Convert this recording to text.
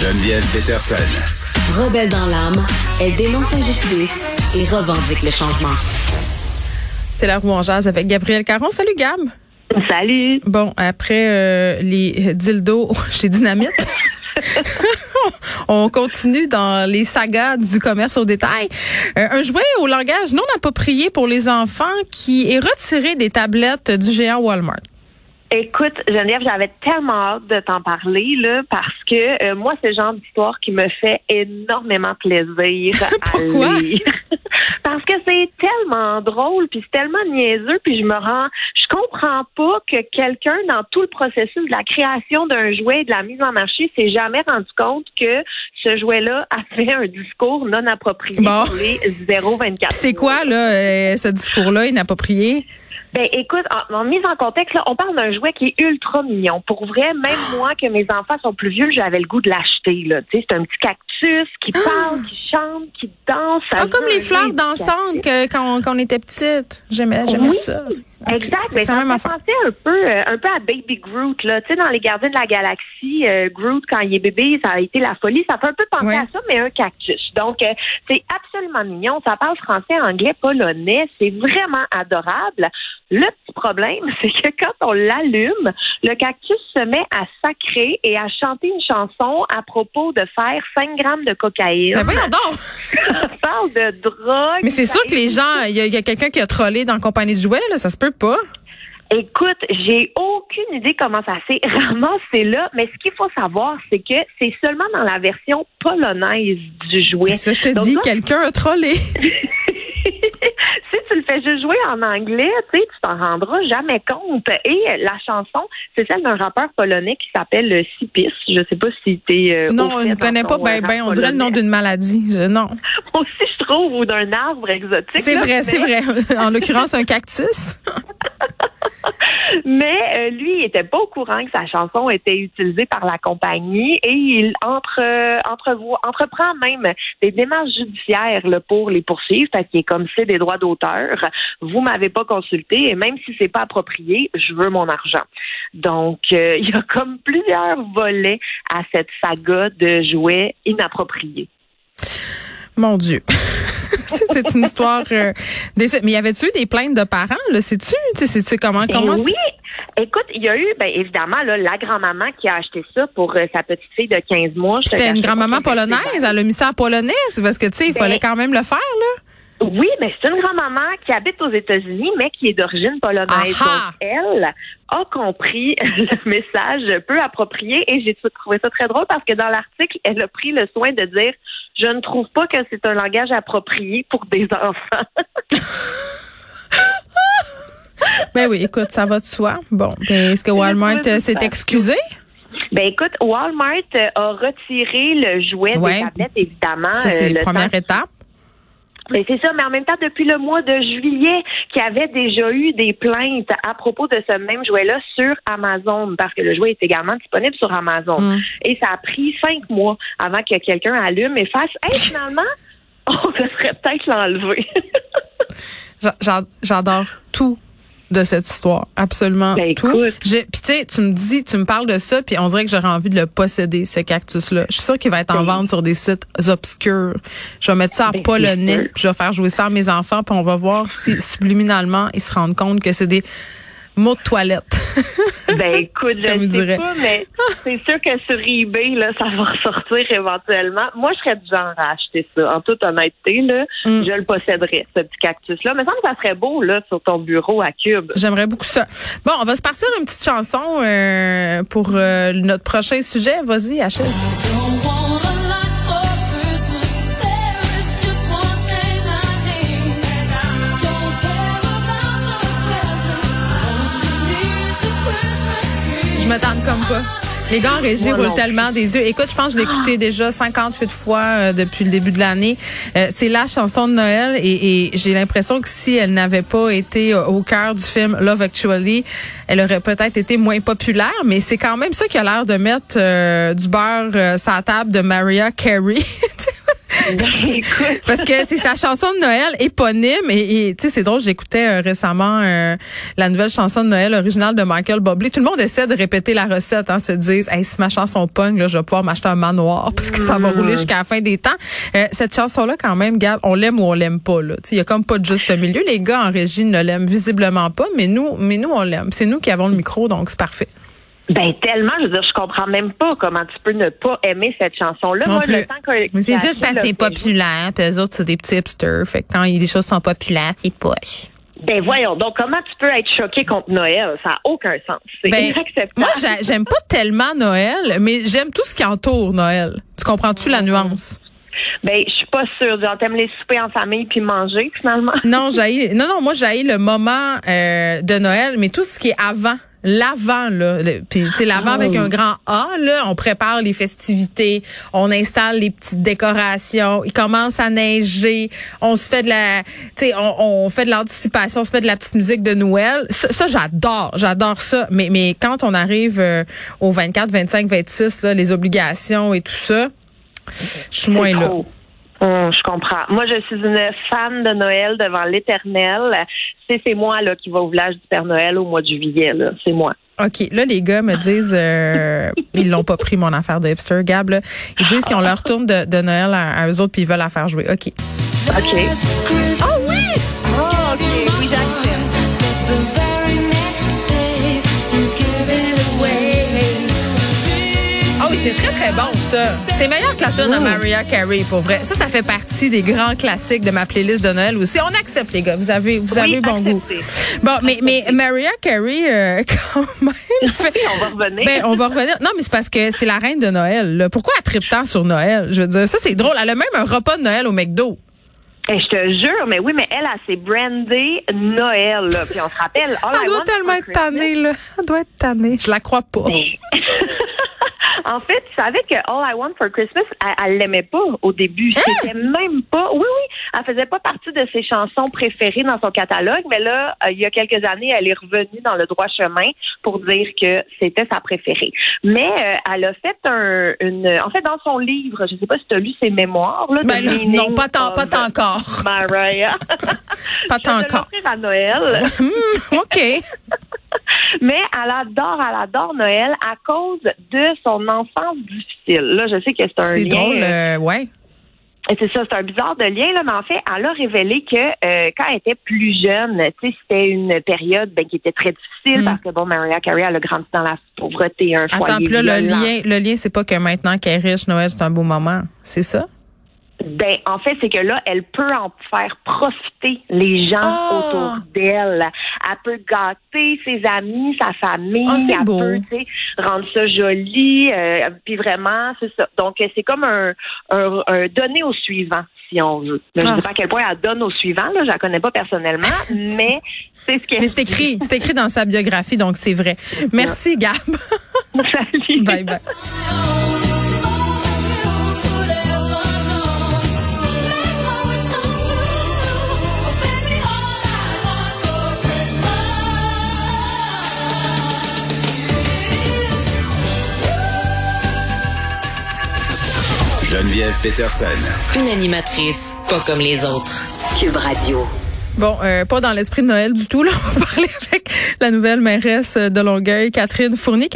Geneviève Peterson. Rebelle dans l'âme, elle dénonce l'injustice et revendique le changement. C'est la roue en jazz avec Gabriel Caron. Salut Gab. Salut. Bon, après euh, les dildos chez Dynamite. On continue dans les sagas du commerce au détail. Euh, un jouet au langage non approprié pour les enfants qui est retiré des tablettes du géant Walmart. Écoute, Geneviève, j'avais tellement hâte de t'en parler là parce que euh, moi, c'est le genre d'histoire qui me fait énormément plaisir Pourquoi? à lire. parce que c'est tellement drôle, puis c'est tellement niaiseux, puis je me rends, je comprends pas que quelqu'un dans tout le processus de la création d'un jouet et de la mise en marché s'est jamais rendu compte que ce jouet-là a fait un discours non approprié Bon. pour les 0,24. C'est quoi là euh, ce discours-là inapproprié? Ben écoute, en, en mise en contexte, là, on parle d'un jouet qui est ultra mignon. Pour vrai, même moi, que mes enfants sont plus vieux, j'avais le goût de l'acheter. Là, tu sais, c'est un petit cactus qui parle, qui chante, qui danse. Ah, comme les fleurs dansantes que, quand, on, quand on était petite. J'aimais, j'aimais Oui. ça. Exact. Ça me penser un peu, euh, un peu à Baby Groot, là. Tu sais, dans les Gardiens de la Galaxie, euh, Groot, quand il est bébé, ça a été la folie. Ça fait un peu penser à ça, mais un cactus. Donc, euh, c'est absolument mignon. Ça parle français, anglais, polonais. C'est vraiment adorable. Le petit problème, c'est que quand on l'allume, le cactus se met à sacrer et à chanter une chanson à propos de faire 5 grammes de cocaïne. Ben voyons donc! Ça parle de drogue. Mais c'est sûr que les gens, il y a, il y a quelqu'un qui a trollé dans la compagnie de jouets, là, ça se peut pas. Écoute, j'ai aucune idée comment ça s'est ramassé là, mais ce qu'il faut savoir, c'est que c'est seulement dans la version polonaise du jouet. Ça, je te Donc dis, quelqu'un a trollé. Fais juste jouer en anglais, tu sais, tu t'en rendras jamais compte. Et la chanson, c'est celle d'un rappeur polonais qui s'appelle euh, Sipis. Je sais pas si t'es euh, Non, on ne connaît pas ben euh, ben. On dirait le nom d'une maladie. Je- non. Aussi, je trouve, ou d'un arbre exotique. C'est vrai, c'est vrai. En l'occurrence, un cactus. Mais euh, lui, il était pas au courant que sa chanson était utilisée par la compagnie et il entre, euh, entreprend même des démarches judiciaires pour les poursuivre parce qu'il est comme c'est des droits d'auteur. Vous m'avez pas consulté et même si c'est pas approprié, je veux mon argent. Donc, euh, il y a comme plusieurs volets à cette saga de jouets inappropriés. Mon Dieu. C'est une histoire. euh, mais y avait-tu eu des plaintes de parents, là? Sais-tu? Tu sais, c'est- comment, comment oui. Écoute, il y a eu, ben évidemment, là, la grand-maman qui a acheté ça pour euh, sa petite fille de 15 mois. C'était une grand-maman polonaise. Elle a mis ça en polonaise parce que, tu sais, il Ben- fallait quand même le faire, là. Oui, mais c'est une grand-maman qui habite aux États-Unis, mais qui est d'origine polonaise. Aha! Donc, elle a compris le message peu approprié et j'ai trouvé ça très drôle parce que dans l'article, elle a pris le soin de dire je ne trouve pas que c'est un langage approprié pour des enfants. Ben oui, écoute, ça va de soi. Bon, ben, est-ce que Walmart euh, s'est excusé? Ben écoute, Walmart euh, a retiré le jouet Ouais. des tablettes, évidemment. Ça, euh, c'est le la première temps- étape. Mais c'est ça, mais en même temps, depuis le mois de juillet, qu'il y avait déjà eu des plaintes à propos de ce même jouet-là sur Amazon, parce que le jouet est également disponible sur Amazon. Mm. Et ça a pris cinq mois avant que quelqu'un allume et fasse Hey, finalement, on devrait peut-être l'enlever. J'a- j'a- J'adore tout de cette histoire, absolument Ben, tout. Puis tu sais, tu me dis, tu me parles de ça, puis on dirait que j'aurais envie de le posséder, ce cactus-là. Je suis sûre qu'il va être en Ben. vente sur des sites obscurs. Je vais mettre ça en Ben, polonais, puis je vais faire jouer ça à mes enfants, puis on va voir si subliminalement ils se rendent compte que c'est des mots de toilette. ben écoute, je ne sais dirait. pas, mais c'est sûr que sur eBay, là, ça va ressortir éventuellement. Moi, je serais du genre à acheter ça. En toute honnêteté, là, Mm. je le posséderais, ce petit cactus-là. Mais ça me semble que ça serait beau là, sur ton bureau à Cube. J'aimerais beaucoup ça. Bon, on va se partir une petite chanson euh, pour euh, notre prochain sujet. Vas-y, Achille. Je me tente comme pas. Les gars en régie roulent tellement des yeux. Écoute, je pense que je l'ai écouté déjà 58 fois euh, depuis le début de l'année. Euh, c'est la chanson de Noël et, et j'ai l'impression que si elle n'avait pas été euh, au cœur du film Love Actually, elle aurait peut-être été moins populaire, mais c'est quand même ça qui a l'air de mettre euh, du beurre sur la table de Mariah Carey. Parce que c'est sa chanson de Noël éponyme et tu sais c'est drôle j'écoutais euh, récemment euh, la nouvelle chanson de Noël originale de Michael Bublé. Tout le monde essaie de répéter la recette hein se disent hey, si ma chanson pogne là je vais pouvoir m'acheter un manoir parce que ça va rouler jusqu'à la fin des temps. Euh, cette chanson là quand même Gab on l'aime ou on l'aime pas là. Tu sais il y a comme pas de juste milieu. Les gars en régie ne l'aiment visiblement pas mais nous mais nous on l'aime. C'est nous qui avons le micro donc c'est parfait ben tellement, je veux dire, je comprends même pas comment tu peux ne pas aimer cette chanson-là. Moi, plus. le temps que mais c'est juste parce que c'est populaire puis eux autres c'est des petits hipsters fait que quand les choses sont populaires c'est poche Ben voyons, donc comment tu peux être choqué contre Noël? Ça n'a aucun sens. C'est Ben, inacceptable. Moi, j'a- j'aime pas tellement Noël, mais j'aime tout ce qui entoure Noël. Tu comprends-tu la nuance? Ben, je suis pas sûre. Genre, t'aimes les soupers en famille puis manger, finalement? Non, j'ai non non, moi j'ai le moment euh, de Noël, mais tout ce qui est avant L'avant, là, puis tu sais, l'avant avec un grand A, là, on prépare les festivités, on installe les petites décorations, il commence à neiger, on se fait de la, tu sais, on, on fait de l'anticipation, on se fait de la petite musique de Noël. Ça, ça, j'adore, j'adore ça. Mais mais quand on arrive euh, au 24, 25, 26, là, les obligations et tout ça, je suis moins là. Hum, je comprends. Moi, je suis une fan de Noël devant l'éternel. C'est c'est moi là qui va au village du Père Noël au mois de juillet. là. C'est moi. OK. Là, les gars me disent, euh, ils l'ont pas pris, mon affaire de hipster, Gab. là. Ils disent qu'ils ont leur tourne de, de Noël à, à eux autres puis ils veulent la faire jouer. OK. OK. Oh oui! Oh, OK. Oui, c'est très, très bon, ça. C'est meilleur que la tune de Mariah Carey, pour vrai. Ça, ça fait partie des grands classiques de ma playlist de Noël aussi. On accepte, les gars. Vous avez, vous avez Oui, bon goût. Bon, mais, mais Mariah Carey, euh, quand même, fait- on va revenir. Ben, on va revenir. Non, mais c'est parce que c'est la reine de Noël. là. Pourquoi elle tripe tant sur Noël? Je veux dire, ça, c'est drôle. Elle a même un repas de Noël au McDo. Eh, je te jure, mais oui, mais elle, elle s'est brandée Noël. Là. Puis on se rappelle. All I Elle doit tellement être tannée, là. Elle doit être tannée. Je la crois pas. Mais- en fait, tu savais que All I Want for Christmas, elle, l'aimait pas au début. Hein? C'était même pas. Oui, oui. Elle faisait pas partie de ses chansons préférées dans son catalogue, mais là, euh, il y a quelques années, elle est revenue dans le droit chemin pour dire que c'était sa préférée. Mais euh, elle a fait un, une. En fait, dans son livre, je sais pas si tu as lu ses mémoires. Là, Ben non, pas tant, pas tant encore. Mariah. Pas Je tant vais te encore. l'offrir à Noël. OK. Mais elle adore, elle adore Noël à cause de son enfance difficile. Là, je sais que c'est un C'est drôle, euh, euh, ouais. c'est ça, c'est un bizarre de lien, là, mais en fait, elle a révélé que euh, quand elle était plus jeune, tu sais, c'était une période ben, qui était très difficile Mm. parce que bon, Mariah Carey, elle a grandi dans la pauvreté, un foyer Attends, là, le lien, le lien, c'est pas que maintenant qu'elle est riche, Noël, c'est un beau moment. C'est ça? Ben, en fait, c'est que là, elle peut en faire profiter les gens Ah! autour d'elle. Elle peut gâter ses amis, sa famille. Ah, elle beau. peut, rendre ça joli. euh, puis vraiment, c'est ça. Donc, c'est comme un, un, un donner au suivant, si on veut. Là, Je Ah. ne sais pas à quel point elle donne au suivant. Là, je la connais pas personnellement, mais c'est ce qu'elle Mais c'est écrit, c'est écrit dans sa biographie, donc c'est vrai. Merci, Gab. Salut. bye bye. Geneviève Peterson. Une animatrice pas comme les autres. Cube Radio. Bon, euh, pas dans l'esprit de Noël du tout. Là, on va parler avec la nouvelle mairesse de Longueuil, Catherine Fournier.